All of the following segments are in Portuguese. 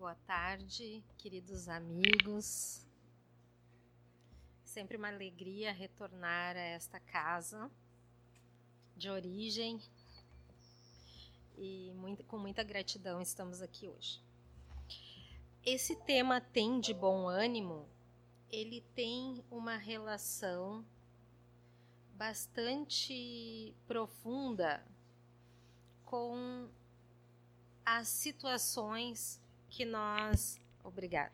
Boa tarde, queridos amigos. Sempre uma alegria retornar a esta casa de origem e muito, com muita gratidão estamos aqui hoje. Esse tema tem de bom ânimo, ele tem uma relação bastante profunda com as situações que nós, obrigada,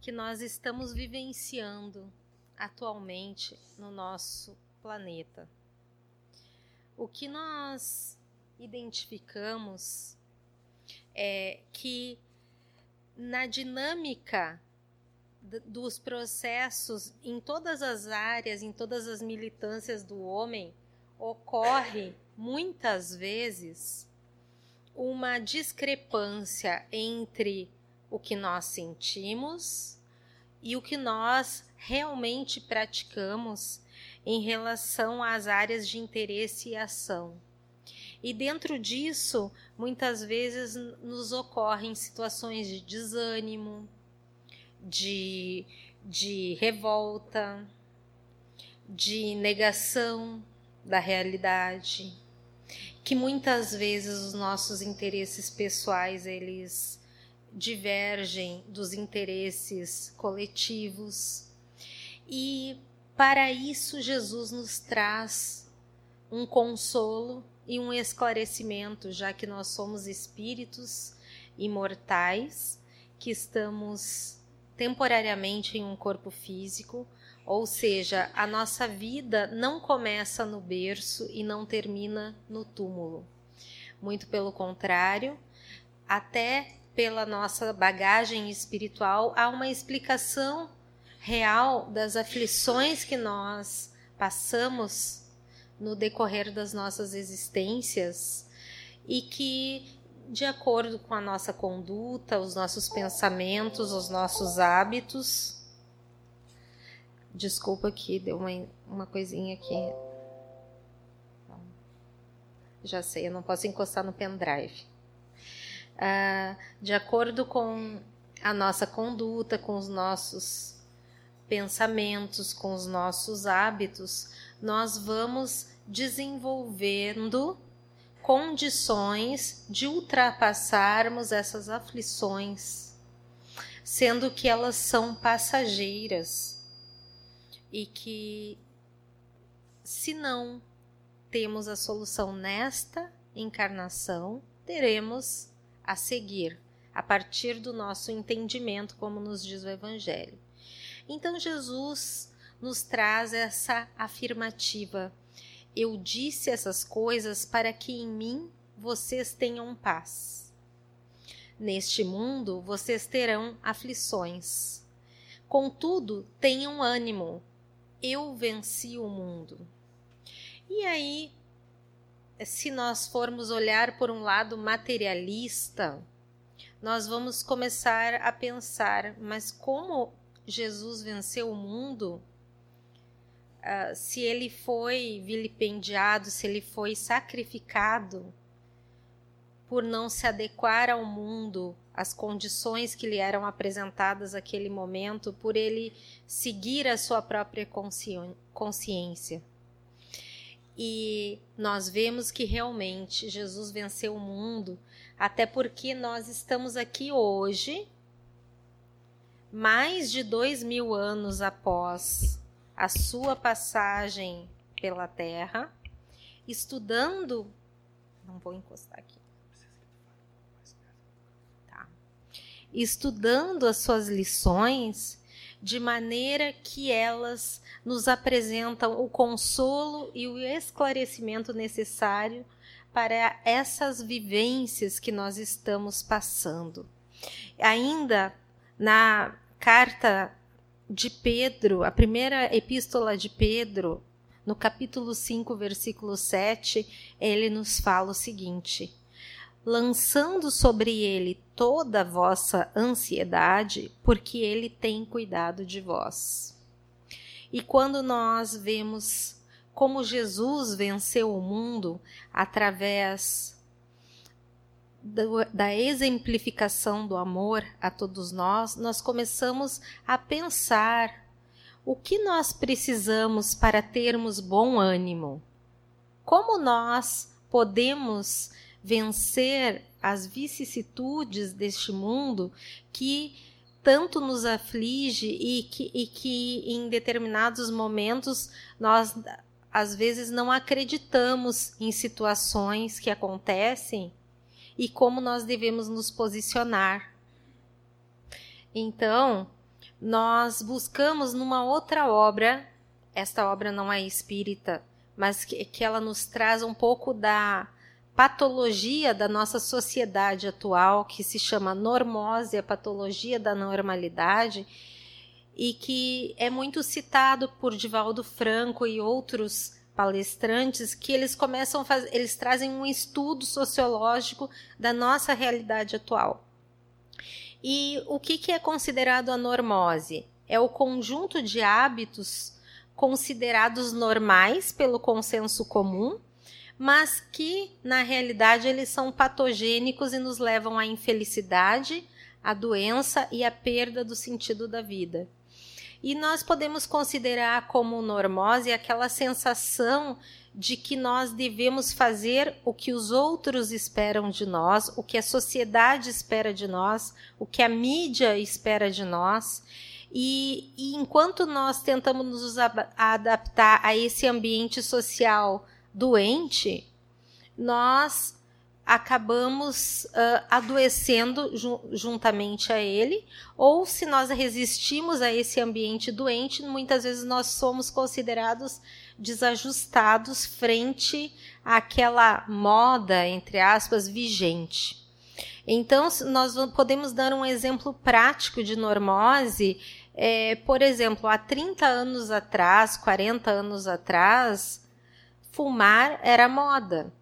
que nós estamos vivenciando atualmente no nosso planeta. O que nós identificamos é que na dinâmica dos processos em todas as áreas, em todas as militâncias do homem, ocorre muitas vezes uma discrepância entre o que nós sentimos e o que nós realmente praticamos em relação às áreas de interesse e ação. E dentro disso, muitas vezes nos ocorrem situações de desânimo, de, de revolta, de negação da realidade que muitas vezes os nossos interesses pessoais eles divergem dos interesses coletivos. E para isso Jesus nos traz um consolo e um esclarecimento, já que nós somos espíritos imortais que estamos temporariamente em um corpo físico, ou seja, a nossa vida não começa no berço e não termina no túmulo. Muito pelo contrário, até pela nossa bagagem espiritual, há uma explicação real das aflições que nós passamos no decorrer das nossas existências e que, de acordo com a nossa conduta, os nossos pensamentos, os nossos hábitos, Desculpa que deu uma, uma coisinha aqui. Já sei, eu não posso encostar no pendrive. Ah, de acordo com a nossa conduta, com os nossos pensamentos, com os nossos hábitos, nós vamos desenvolvendo condições de ultrapassarmos essas aflições, sendo que elas são passageiras e que, se não temos a solução nesta encarnação, teremos a seguir, a partir do nosso entendimento, como nos diz o Evangelho. Então, Jesus nos traz essa afirmativa: Eu disse essas coisas para que em mim vocês tenham paz. Neste mundo vocês terão aflições. Contudo, tenham ânimo, eu venci o mundo. E aí, se nós formos olhar por um lado materialista, nós vamos começar a pensar, mas como Jesus venceu o mundo? Uh, se ele foi vilipendiado, se ele foi sacrificado por não se adequar ao mundo, as condições que lhe eram apresentadas naquele momento, por ele seguir a sua própria consciência. E nós vemos que realmente Jesus venceu o mundo, até porque nós estamos aqui hoje, mais de dois mil anos após a sua passagem pela Terra, estudando. Não vou encostar aqui. Estudando as suas lições de maneira que elas nos apresentam o consolo e o esclarecimento necessário para essas vivências que nós estamos passando. Ainda na carta de Pedro, a primeira epístola de Pedro, no capítulo 5, versículo 7, ele nos fala o seguinte: lançando sobre ele toda a vossa ansiedade, porque ele tem cuidado de vós. E quando nós vemos como Jesus venceu o mundo através da exemplificação do amor a todos nós, nós começamos a pensar o que nós precisamos para termos bom ânimo. Como nós podemos vencer as vicissitudes deste mundo que tanto nos aflige e que, e que em determinados momentos nós às vezes não acreditamos em situações que acontecem e como nós devemos nos posicionar. Então, nós buscamos numa outra obra, esta obra não é espírita, mas que, que ela nos traz um pouco da patologia da nossa sociedade atual, que se chama normose, a patologia da normalidade, e que é muito citado por Divaldo Franco e outros palestrantes que eles começam a fazer, eles trazem um estudo sociológico da nossa realidade atual. E o que, que é considerado a normose? É o conjunto de hábitos considerados normais pelo consenso comum, mas que na realidade eles são patogênicos e nos levam à infelicidade, à doença e à perda do sentido da vida. E nós podemos considerar como normose aquela sensação de que nós devemos fazer o que os outros esperam de nós, o que a sociedade espera de nós, o que a mídia espera de nós. E, e enquanto nós tentamos nos adaptar a esse ambiente social doente, nós acabamos uh, adoecendo juntamente a ele, ou se nós resistimos a esse ambiente doente, muitas vezes nós somos considerados desajustados frente àquela moda, entre aspas, vigente. Então, nós podemos dar um exemplo prático de normose. É, por exemplo, há 30 anos atrás, 40 anos atrás, fumar era moda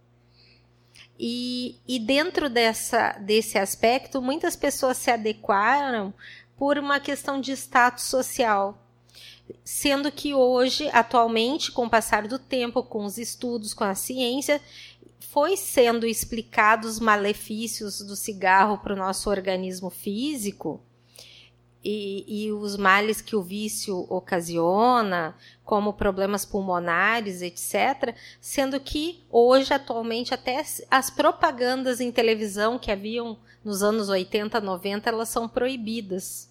e, e dentro dessa, desse aspecto, muitas pessoas se adequaram por uma questão de status social. Sendo que hoje, atualmente, com o passar do tempo, com os estudos, com a ciência, foi sendo explicados os malefícios do cigarro para o nosso organismo físico e, e, os males que o vício ocasiona, como problemas pulmonares, etc., sendo que hoje, atualmente, até as propagandas em televisão que haviam nos anos 80, 90, elas são proibidas.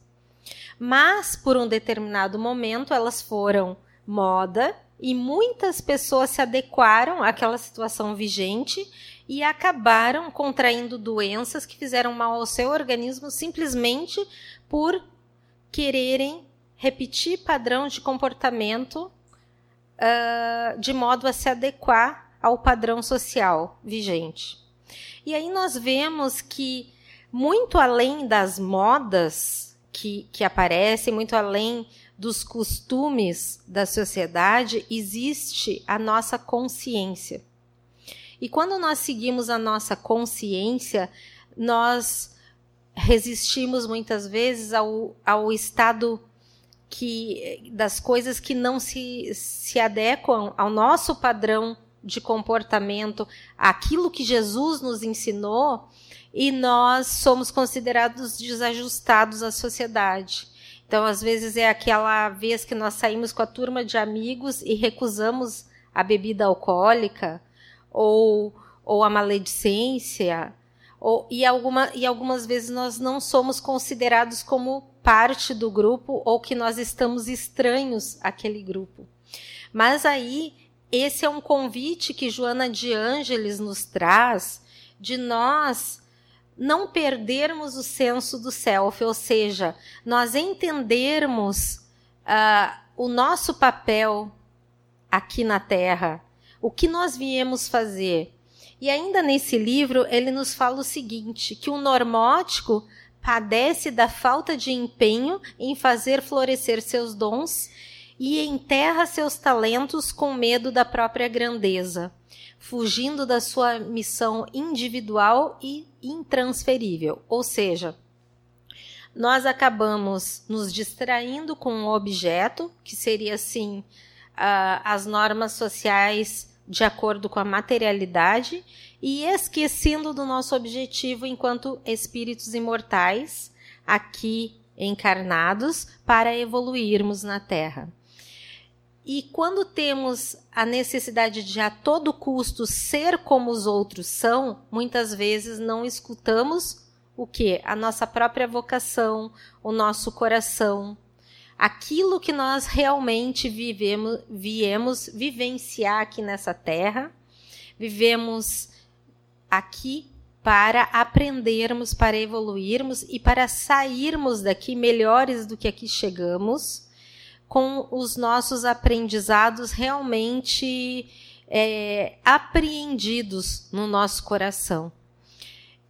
Mas, por um determinado momento, elas foram moda e muitas pessoas se adequaram àquela situação vigente e acabaram contraindo doenças que fizeram mal ao seu organismo simplesmente por quererem repetir padrão de comportamento uh, de modo a se adequar ao padrão social vigente. E aí nós vemos que, muito além das modas que, que aparecem, muito além dos costumes da sociedade, existe a nossa consciência. E quando nós seguimos a nossa consciência, nós resistimos muitas vezes ao, ao estado que das coisas que não se, se adequam ao nosso padrão de comportamento, aquilo que Jesus nos ensinou, e nós somos considerados desajustados à sociedade. Então, às vezes é aquela vez que nós saímos com a turma de amigos e recusamos a bebida alcoólica ou, ou a maledicência ou, e, alguma, e algumas vezes nós não somos considerados como parte do grupo ou que nós estamos estranhos àquele grupo. Mas aí, esse é um convite que Joana de Ângeles nos traz de nós não perdermos o senso do self, ou seja, nós entendermos uh, o nosso papel aqui na Terra, o que nós viemos fazer e ainda nesse livro, ele nos fala o seguinte: que o normótico padece da falta de empenho em fazer florescer seus dons e enterra seus talentos com medo da própria grandeza, fugindo da sua missão individual e intransferível. Ou seja, nós acabamos nos distraindo com um objeto, que seria assim, uh, as normas sociais de acordo com a materialidade e esquecendo do nosso objetivo enquanto espíritos imortais aqui encarnados para evoluirmos na Terra. E quando temos a necessidade de a todo custo ser como os outros são, muitas vezes não escutamos o que? A nossa própria vocação, o nosso coração, aquilo que nós realmente vivemos, viemos vivenciar aqui nessa terra, vivemos aqui para aprendermos, para evoluirmos e para sairmos daqui melhores do que aqui chegamos, com os nossos aprendizados realmente é, apreendidos no nosso coração.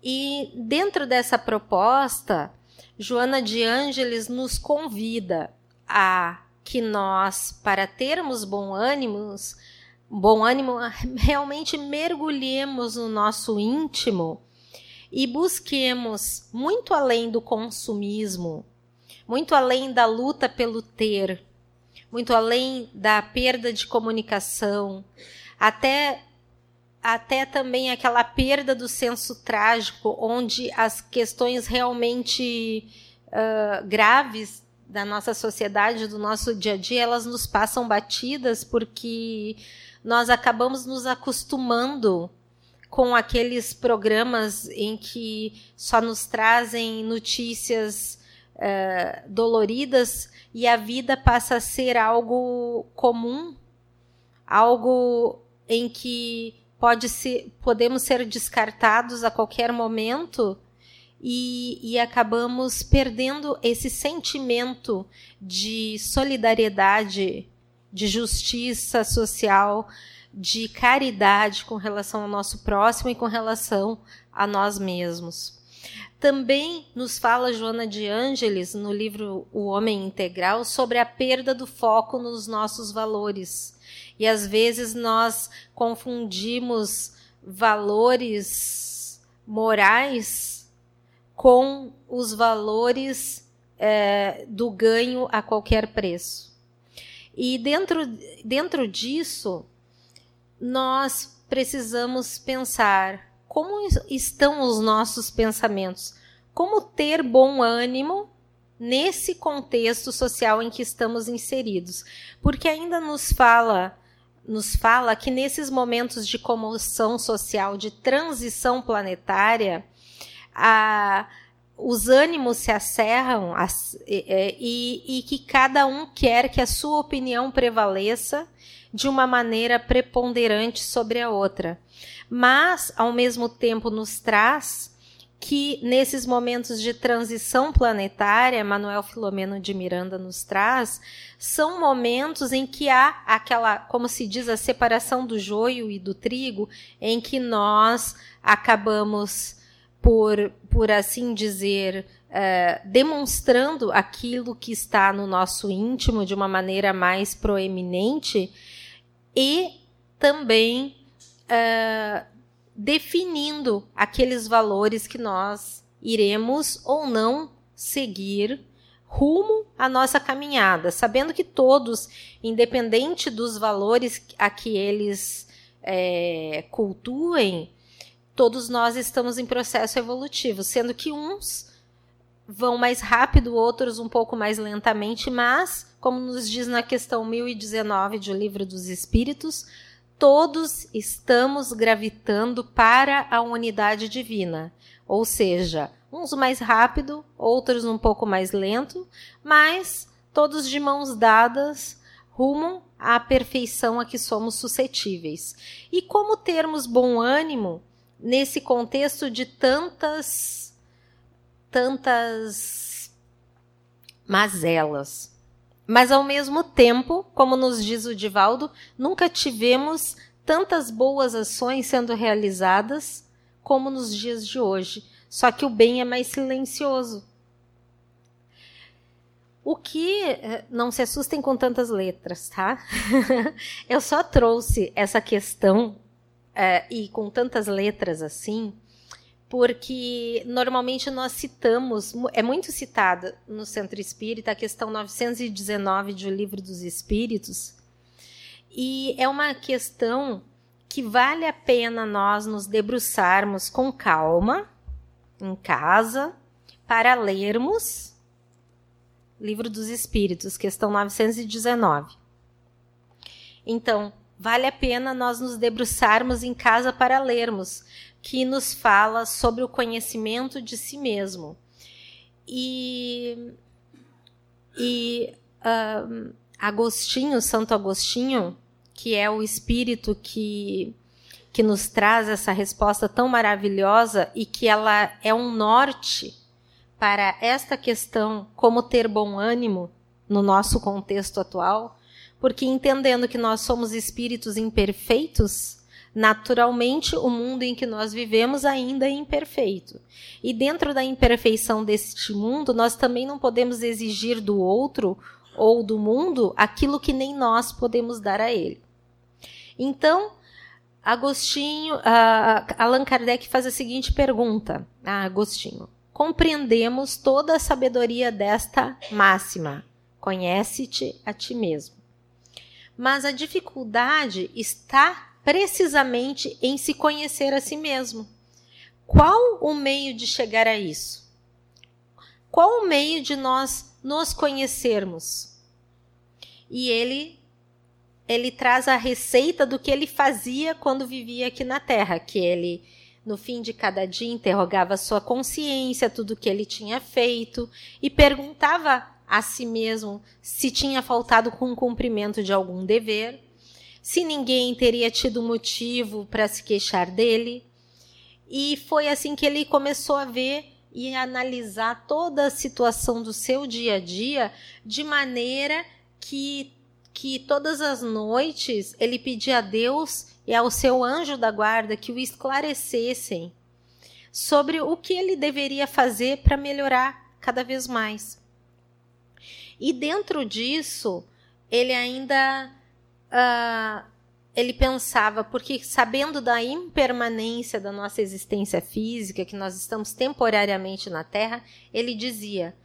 E dentro dessa proposta, Joana de Ângeles nos convida a que nós, para termos bom ânimo, bom ânimo, realmente mergulhemos no nosso íntimo e busquemos muito além do consumismo, muito além da luta pelo ter, muito além da perda de comunicação, até até também aquela perda do senso trágico, onde as questões realmente uh, graves da nossa sociedade, do nosso dia a dia, elas nos passam batidas porque nós acabamos nos acostumando com aqueles programas em que só nos trazem notícias uh, doloridas e a vida passa a ser algo comum, algo em que pode ser, podemos ser descartados a qualquer momento e, e acabamos perdendo esse sentimento de solidariedade, de justiça social, de caridade com relação ao nosso próximo e com relação a nós mesmos. Também nos fala Joana de Ângeles, no livro O Homem Integral, sobre a perda do foco nos nossos valores. E às vezes nós confundimos valores morais com os valores é, do ganho a qualquer preço. E dentro, dentro disso, nós precisamos pensar como estão os nossos pensamentos, como ter bom ânimo nesse contexto social em que estamos inseridos, porque ainda nos fala nos fala que nesses momentos de comoção social, de transição planetária, a, os ânimos se acerram as, e, e, e que cada um quer que a sua opinião prevaleça de uma maneira preponderante sobre a outra. Mas, ao mesmo tempo, nos traz que nesses momentos de transição planetária, Manuel Filomeno de Miranda nos traz, são momentos em que há aquela, como se diz, a separação do joio e do trigo, em que nós acabamos por, por assim dizer, uh, demonstrando aquilo que está no nosso íntimo de uma maneira mais proeminente e também uh, definindo aqueles valores que nós iremos ou não seguir rumo à nossa caminhada, sabendo que todos, independente dos valores a que eles é, cultuem, todos nós estamos em processo evolutivo, sendo que uns vão mais rápido, outros um pouco mais lentamente, mas, como nos diz na questão 1019 do Livro dos Espíritos, todos estamos gravitando para a unidade divina. Ou seja, uns mais rápido, outros um pouco mais lento, mas todos de mãos dadas rumam à perfeição a que somos suscetíveis. E como termos bom ânimo nesse contexto de tantas tantas mazelas? Mas ao mesmo tempo, como nos diz o Divaldo, nunca tivemos tantas boas ações sendo realizadas como nos dias de hoje. Só que o bem é mais silencioso. O que eh, não se assustem com tantas letras, tá? Eu só trouxe essa questão é, e com tantas letras assim, porque normalmente nós citamos, é muito citada no Centro Espírita a questão 919 do Livro dos Espíritos, e é uma questão que vale a pena nós nos debruçarmos com calma em casa para lermos Livro dos Espíritos, questão 919. Então, vale a pena nós nos debruçarmos em casa para lermos, que nos fala sobre o conhecimento de si mesmo. E, e uh, Agostinho, Santo Agostinho, que é o espírito que, que nos traz essa resposta tão maravilhosa e que ela é um norte para esta questão, como ter bom ânimo no nosso contexto atual, porque entendendo que nós somos espíritos imperfeitos, naturalmente o mundo em que nós vivemos ainda é imperfeito. E dentro da imperfeição deste mundo, nós também não podemos exigir do outro ou do mundo aquilo que nem nós podemos dar a ele. Então, Agostinho, uh, Allan Kardec faz a seguinte pergunta a Agostinho: Compreendemos toda a sabedoria desta máxima: conhece-te a ti mesmo. Mas a dificuldade está precisamente em se conhecer a si mesmo. Qual o meio de chegar a isso? Qual o meio de nós nos conhecermos? E ele ele traz a receita do que ele fazia quando vivia aqui na Terra, que ele no fim de cada dia interrogava sua consciência, tudo que ele tinha feito e perguntava a si mesmo se tinha faltado com o cumprimento de algum dever, se ninguém teria tido motivo para se queixar dele. E foi assim que ele começou a ver e analisar toda a situação do seu dia a dia de maneira que que todas as noites ele pedia a Deus e ao seu anjo da guarda que o esclarecessem sobre o que ele deveria fazer para melhorar cada vez mais. E dentro disso, ele ainda uh, ele pensava, porque sabendo da impermanência da nossa existência física, que nós estamos temporariamente na Terra, ele dizia: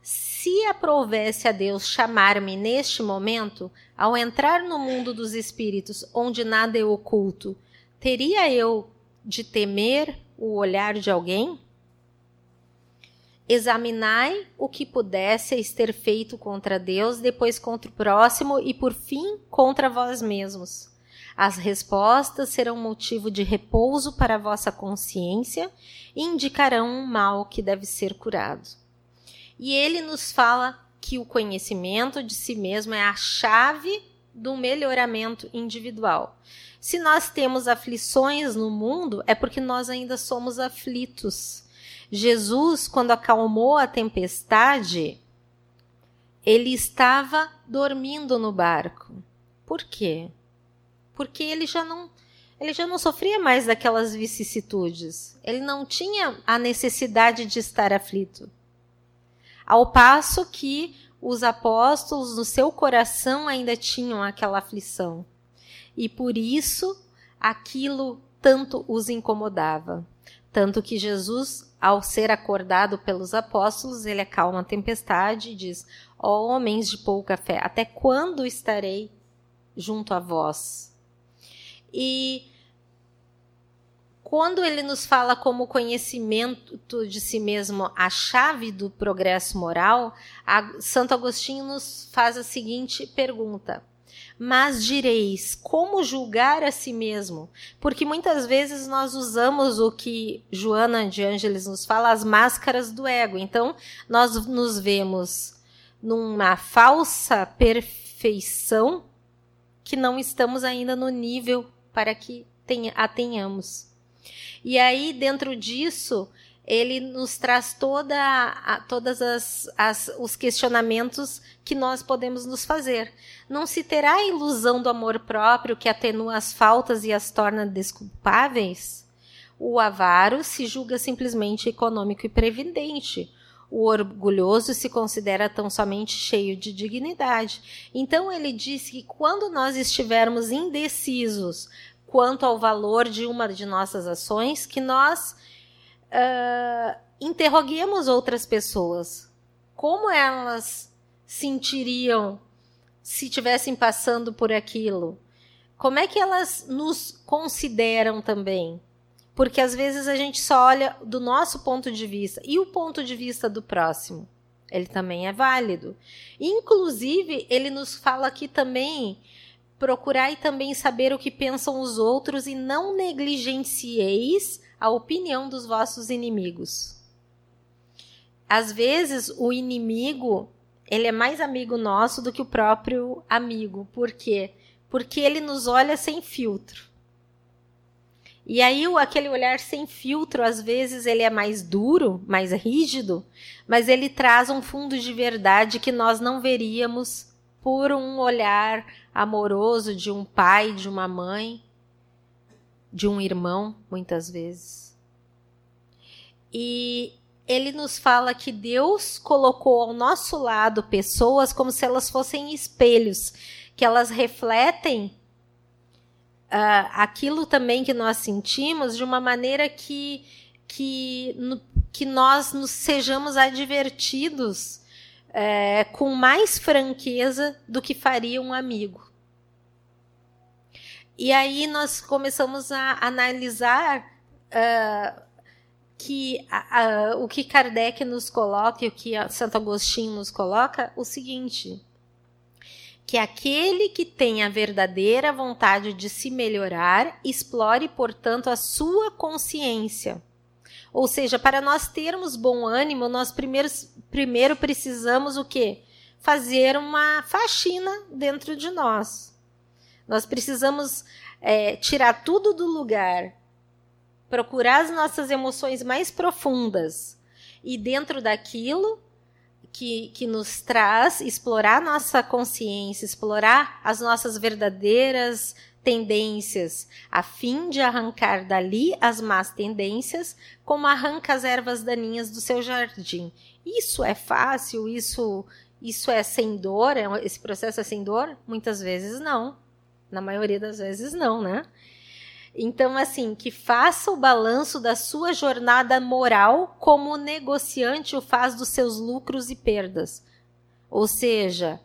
se aprovesse a Deus chamar-me neste momento, ao entrar no mundo dos espíritos, onde nada é oculto, teria eu de temer o olhar de alguém? Examinai o que pudesseis ter feito contra Deus, depois contra o próximo e, por fim, contra vós mesmos. As respostas serão motivo de repouso para a vossa consciência e indicarão um mal que deve ser curado. E ele nos fala que o conhecimento de si mesmo é a chave do melhoramento individual. Se nós temos aflições no mundo, é porque nós ainda somos aflitos. Jesus, quando acalmou a tempestade, ele estava dormindo no barco. Por quê? Porque ele já não ele já não sofria mais daquelas vicissitudes. Ele não tinha a necessidade de estar aflito. Ao passo que os apóstolos no seu coração ainda tinham aquela aflição. E por isso aquilo tanto os incomodava. Tanto que Jesus, ao ser acordado pelos apóstolos, ele acalma a tempestade e diz: Ó oh, homens de pouca fé, até quando estarei junto a vós? E quando ele nos fala como conhecimento de si mesmo a chave do progresso moral, Santo Agostinho nos faz a seguinte pergunta: mas direis, como julgar a si mesmo? Porque muitas vezes nós usamos o que Joana de Ângeles nos fala, as máscaras do ego. Então, nós nos vemos numa falsa perfeição que não estamos ainda no nível para que a tenhamos. E aí, dentro disso, ele nos traz toda a, todas as, as, os questionamentos que nós podemos nos fazer. Não se terá a ilusão do amor próprio que atenua as faltas e as torna desculpáveis? O avaro se julga simplesmente econômico e previdente. O orgulhoso se considera tão somente cheio de dignidade. Então ele diz que quando nós estivermos indecisos quanto ao valor de uma de nossas ações, que nós uh, interroguemos outras pessoas. Como elas sentiriam se estivessem passando por aquilo? como é que elas nos consideram também? Porque às vezes a gente só olha do nosso ponto de vista e o ponto de vista do próximo. Ele também é válido. Inclusive, ele nos fala aqui também procurai também saber o que pensam os outros e não negligencieis a opinião dos vossos inimigos. Às vezes, o inimigo, ele é mais amigo nosso do que o próprio amigo. Por quê? Porque ele nos olha sem filtro. E aí, aquele olhar sem filtro, às vezes, ele é mais duro, mais rígido, mas ele traz um fundo de verdade que nós não veríamos por um olhar amoroso de um pai, de uma mãe, de um irmão, muitas vezes. E ele nos fala que Deus colocou ao nosso lado pessoas como se elas fossem espelhos, que elas refletem uh, aquilo também que nós sentimos de uma maneira que, que, no, que nós nos sejamos advertidos é, com mais franqueza do que faria um amigo. E aí nós começamos a analisar uh, que uh, o que Kardec nos coloca e o que Santo Agostinho nos coloca, o seguinte: que aquele que tem a verdadeira vontade de se melhorar explore, portanto, a sua consciência ou seja, para nós termos bom ânimo, nós primeiro, primeiro precisamos o quê? Fazer uma faxina dentro de nós. Nós precisamos é, tirar tudo do lugar, procurar as nossas emoções mais profundas e dentro daquilo que, que nos traz explorar nossa consciência, explorar as nossas verdadeiras tendências, a fim de arrancar dali as más tendências, como arranca as ervas daninhas do seu jardim. Isso é fácil? Isso isso é sem dor? É esse processo é sem dor? Muitas vezes não. Na maioria das vezes não, né? Então, assim, que faça o balanço da sua jornada moral como o negociante o faz dos seus lucros e perdas. Ou seja,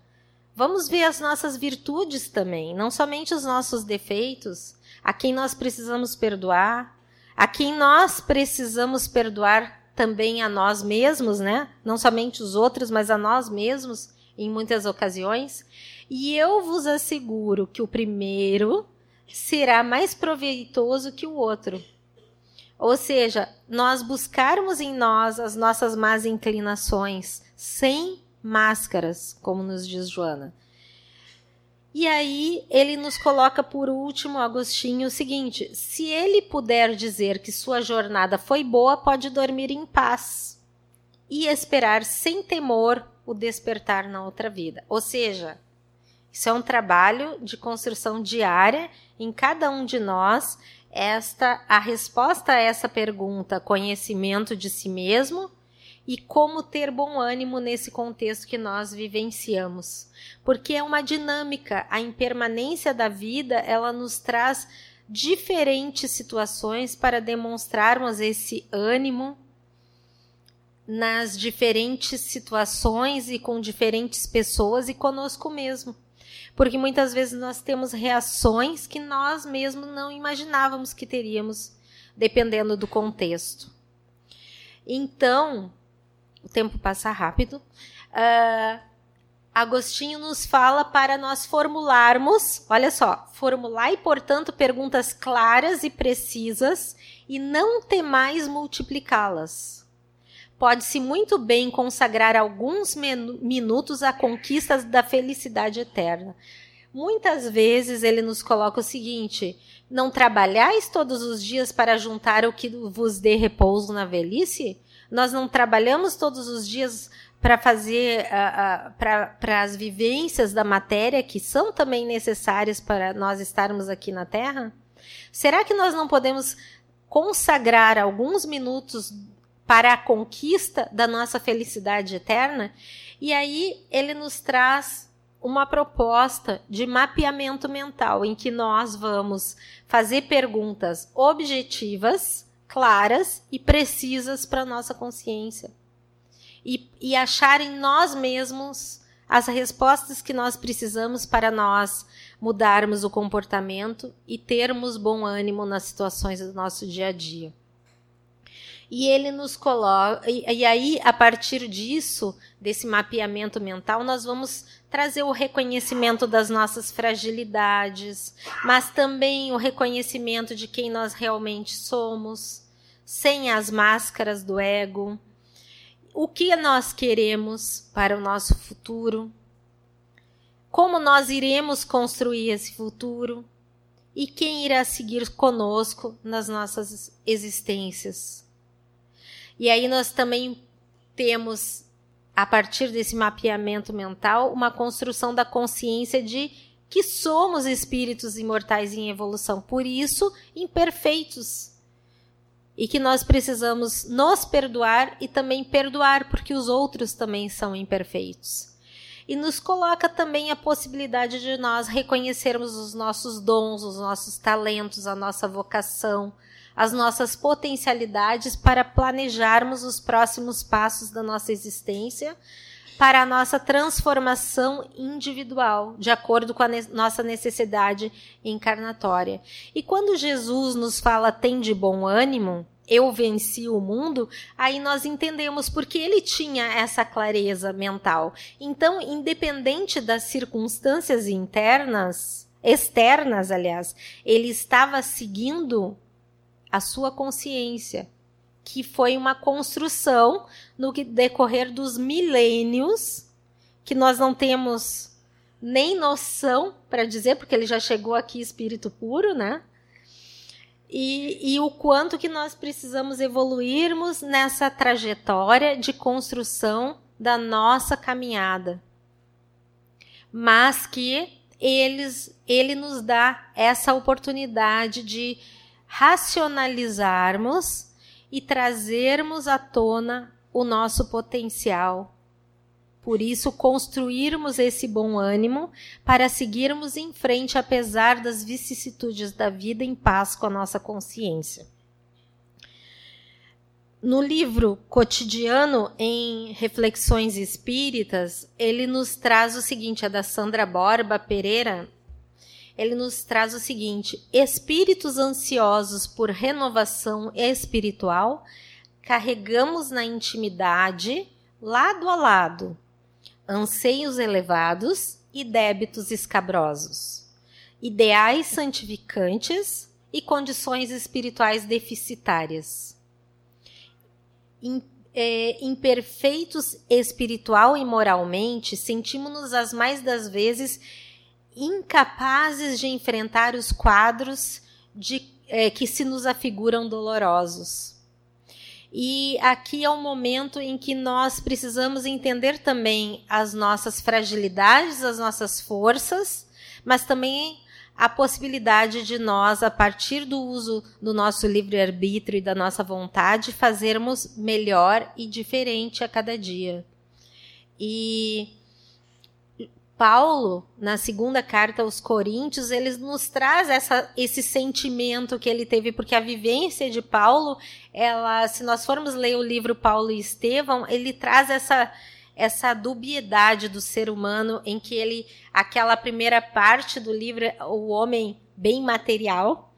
Vamos ver as nossas virtudes também, não somente os nossos defeitos, a quem nós precisamos perdoar, a quem nós precisamos perdoar também a nós mesmos, né? Não somente os outros, mas a nós mesmos em muitas ocasiões. E eu vos asseguro que o primeiro será mais proveitoso que o outro. Ou seja, nós buscarmos em nós as nossas más inclinações sem máscaras, como nos diz Joana. E aí ele nos coloca por último, Agostinho, o seguinte: se ele puder dizer que sua jornada foi boa, pode dormir em paz e esperar sem temor o despertar na outra vida. Ou seja, isso é um trabalho de construção diária em cada um de nós. Esta a resposta a essa pergunta, conhecimento de si mesmo, e como ter bom ânimo nesse contexto que nós vivenciamos. Porque é uma dinâmica, a impermanência da vida, ela nos traz diferentes situações para demonstrarmos esse ânimo nas diferentes situações e com diferentes pessoas e conosco mesmo. Porque muitas vezes nós temos reações que nós mesmos não imaginávamos que teríamos, dependendo do contexto. Então, o tempo passa rápido. Uh, Agostinho nos fala para nós formularmos, olha só, formular e, portanto, perguntas claras e precisas e não temais multiplicá-las. Pode-se muito bem consagrar alguns minutos à conquista da felicidade eterna. Muitas vezes ele nos coloca o seguinte: não trabalhais todos os dias para juntar o que vos dê repouso na velhice? Nós não trabalhamos todos os dias para fazer uh, uh, para as vivências da matéria que são também necessárias para nós estarmos aqui na Terra? Será que nós não podemos consagrar alguns minutos para a conquista da nossa felicidade eterna? E aí ele nos traz uma proposta de mapeamento mental em que nós vamos fazer perguntas objetivas claras e precisas para nossa consciência. E, e achar em nós mesmos as respostas que nós precisamos para nós mudarmos o comportamento e termos bom ânimo nas situações do nosso dia a dia. E ele nos coloca, e, e aí, a partir disso, desse mapeamento mental, nós vamos trazer o reconhecimento das nossas fragilidades, mas também o reconhecimento de quem nós realmente somos, sem as máscaras do ego. O que nós queremos para o nosso futuro? Como nós iremos construir esse futuro? E quem irá seguir conosco nas nossas existências? E aí nós também temos a partir desse mapeamento mental, uma construção da consciência de que somos espíritos imortais em evolução, por isso imperfeitos. E que nós precisamos nos perdoar e também perdoar, porque os outros também são imperfeitos. E nos coloca também a possibilidade de nós reconhecermos os nossos dons, os nossos talentos, a nossa vocação, as nossas potencialidades para planejarmos os próximos passos da nossa existência para a nossa transformação individual, de acordo com a ne nossa necessidade encarnatória. E quando Jesus nos fala tem de bom ânimo, eu venci o mundo, aí nós entendemos porque ele tinha essa clareza mental. Então, independente das circunstâncias internas, externas, aliás, ele estava seguindo a sua consciência, que foi uma construção no decorrer dos milênios, que nós não temos nem noção para dizer, porque ele já chegou aqui espírito puro, né? E, e, o quanto que nós precisamos evoluirmos nessa trajetória de construção da nossa caminhada. Mas que eles, ele nos dá essa oportunidade de racionalizarmos e trazermos à tona o nosso potencial. Por isso, construirmos esse bom ânimo para seguirmos em frente, apesar das vicissitudes da vida, em paz com a nossa consciência. No livro Cotidiano em Reflexões Espíritas, ele nos traz o seguinte: é da Sandra Borba Pereira, ele nos traz o seguinte: espíritos ansiosos por renovação espiritual, carregamos na intimidade, lado a lado, anseios elevados e débitos escabrosos, ideais santificantes e condições espirituais deficitárias. É, imperfeitos espiritual e moralmente, sentimos-nos as mais das vezes incapazes de enfrentar os quadros de, é, que se nos afiguram dolorosos. E aqui é o momento em que nós precisamos entender também as nossas fragilidades, as nossas forças, mas também a possibilidade de nós, a partir do uso do nosso livre-arbítrio e da nossa vontade, fazermos melhor e diferente a cada dia. E Paulo, na segunda carta aos Coríntios, ele nos traz essa, esse sentimento que ele teve, porque a vivência de Paulo, ela, se nós formos ler o livro Paulo e Estevão, ele traz essa, essa dubiedade do ser humano, em que ele, aquela primeira parte do livro, o homem bem material,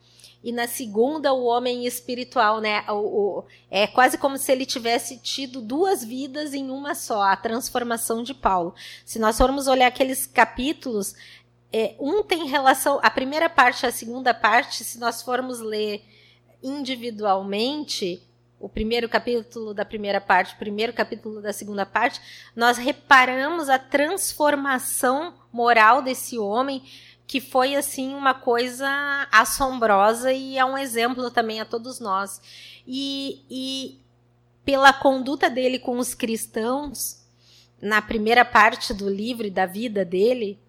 e na segunda o homem espiritual, né? O, o, é quase como se ele tivesse tido duas vidas em uma só, a transformação de Paulo. Se nós formos olhar aqueles capítulos, é, um tem relação, a primeira parte e a segunda parte, se nós formos ler individualmente, o primeiro capítulo da primeira parte, o primeiro capítulo da segunda parte, nós reparamos a transformação moral desse homem que foi assim uma coisa assombrosa e é um exemplo também a todos nós. E, e pela conduta dele com os cristãos, na primeira parte do livro e da vida dele,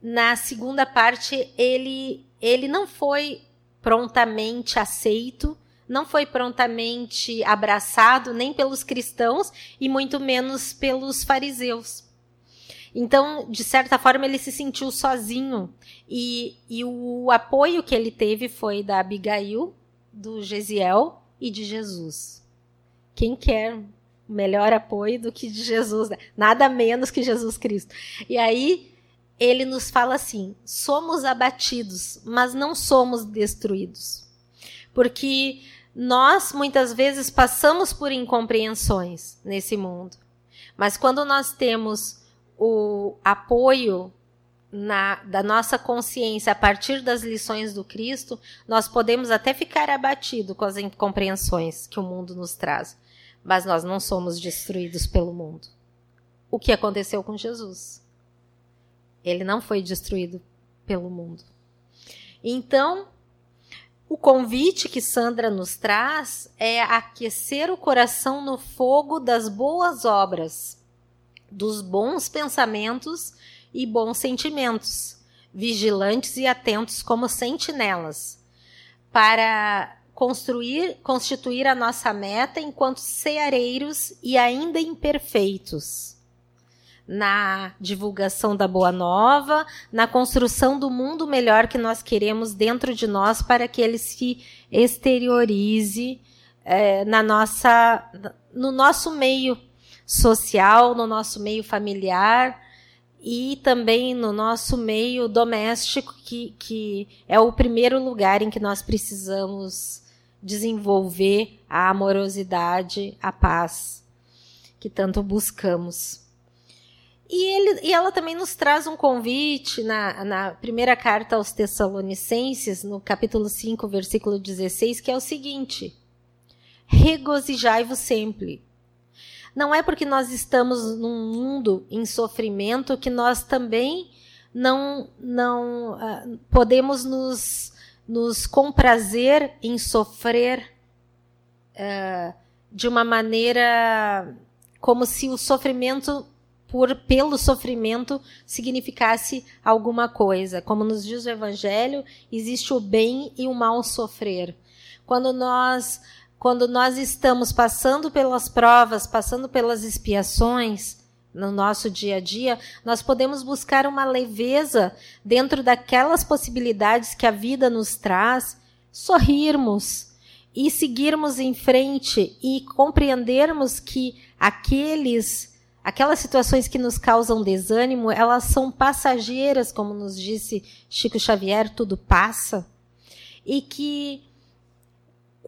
na segunda parte ele, ele não foi prontamente aceito, não foi prontamente abraçado nem pelos cristãos e muito menos pelos fariseus. Então, de certa forma, ele se sentiu sozinho. E, e o apoio que ele teve foi da Abigail, do Gesiel e de Jesus. Quem quer melhor apoio do que de Jesus, né? nada menos que Jesus Cristo. E aí ele nos fala assim: somos abatidos, mas não somos destruídos. Porque nós muitas vezes passamos por incompreensões nesse mundo. Mas quando nós temos o apoio na, da nossa consciência a partir das lições do Cristo, nós podemos até ficar abatido com as incompreensões que o mundo nos traz, mas nós não somos destruídos pelo mundo. O que aconteceu com Jesus? Ele não foi destruído pelo mundo. Então, o convite que Sandra nos traz é aquecer o coração no fogo das boas obras, dos bons pensamentos e bons sentimentos, vigilantes e atentos como sentinelas, para construir, constituir a nossa meta enquanto ceareiros e ainda imperfeitos. Na divulgação da boa nova, na construção do mundo melhor que nós queremos dentro de nós para que ele se exteriorize é, na nossa, no nosso meio social, no nosso meio familiar, e também no nosso meio doméstico, que, que é o primeiro lugar em que nós precisamos desenvolver a amorosidade, a paz que tanto buscamos. E, ele, e ela também nos traz um convite na, na primeira carta aos Tessalonicenses, no capítulo 5, versículo 16, que é o seguinte: Regozijai-vos sempre não é porque nós estamos num mundo em sofrimento que nós também não, não uh, podemos nos, nos comprazer em sofrer uh, de uma maneira como se o sofrimento por pelo sofrimento significasse alguma coisa. Como nos diz o evangelho, existe o bem e o mal sofrer. Quando nós quando nós estamos passando pelas provas, passando pelas expiações no nosso dia a dia, nós podemos buscar uma leveza dentro daquelas possibilidades que a vida nos traz, sorrirmos e seguirmos em frente e compreendermos que aqueles aquelas situações que nos causam desânimo, elas são passageiras, como nos disse Chico Xavier, tudo passa. E que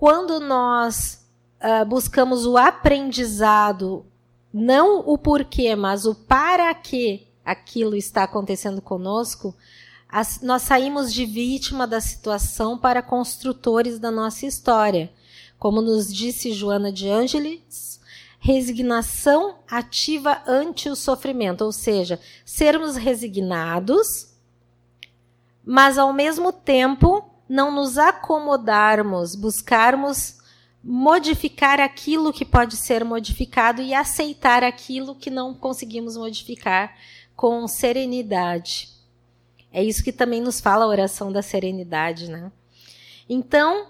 quando nós uh, buscamos o aprendizado, não o porquê, mas o para que aquilo está acontecendo conosco, as, nós saímos de vítima da situação para construtores da nossa história. Como nos disse Joana de Ângeles, resignação ativa ante o sofrimento, ou seja, sermos resignados, mas ao mesmo tempo não nos acomodarmos, buscarmos modificar aquilo que pode ser modificado e aceitar aquilo que não conseguimos modificar com serenidade. É isso que também nos fala a oração da serenidade, né? Então,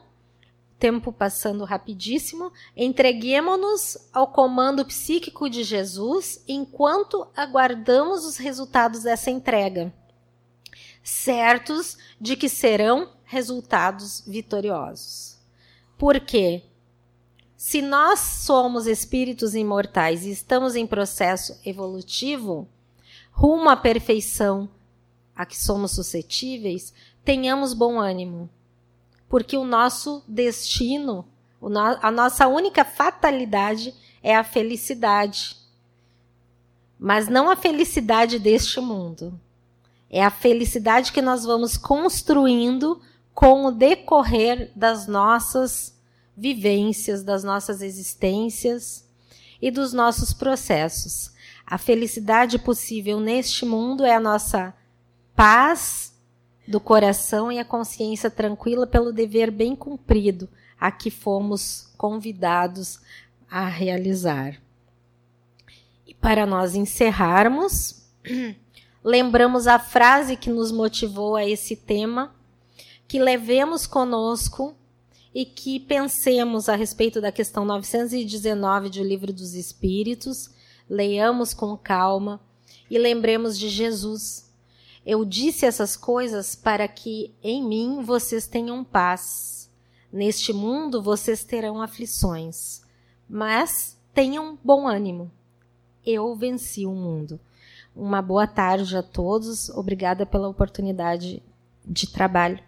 tempo passando rapidíssimo, entreguemos-nos ao comando psíquico de Jesus enquanto aguardamos os resultados dessa entrega, certos de que serão resultados vitoriosos. Por quê? Se nós somos espíritos imortais e estamos em processo evolutivo, rumo à perfeição a que somos suscetíveis, tenhamos bom ânimo. Porque o nosso destino, a nossa única fatalidade é a felicidade. Mas não a felicidade deste mundo. É a felicidade que nós vamos construindo com o decorrer das nossas vivências, das nossas existências e dos nossos processos. A felicidade possível neste mundo é a nossa paz do coração e a consciência tranquila pelo dever bem cumprido a que fomos convidados a realizar. E para nós encerrarmos, lembramos a frase que nos motivou a esse tema que levemos conosco e que pensemos a respeito da questão 919 do Livro dos Espíritos, leiamos com calma e lembremos de Jesus. Eu disse essas coisas para que em mim vocês tenham paz. Neste mundo vocês terão aflições, mas tenham bom ânimo. Eu venci o mundo. Uma boa tarde a todos. Obrigada pela oportunidade de trabalho.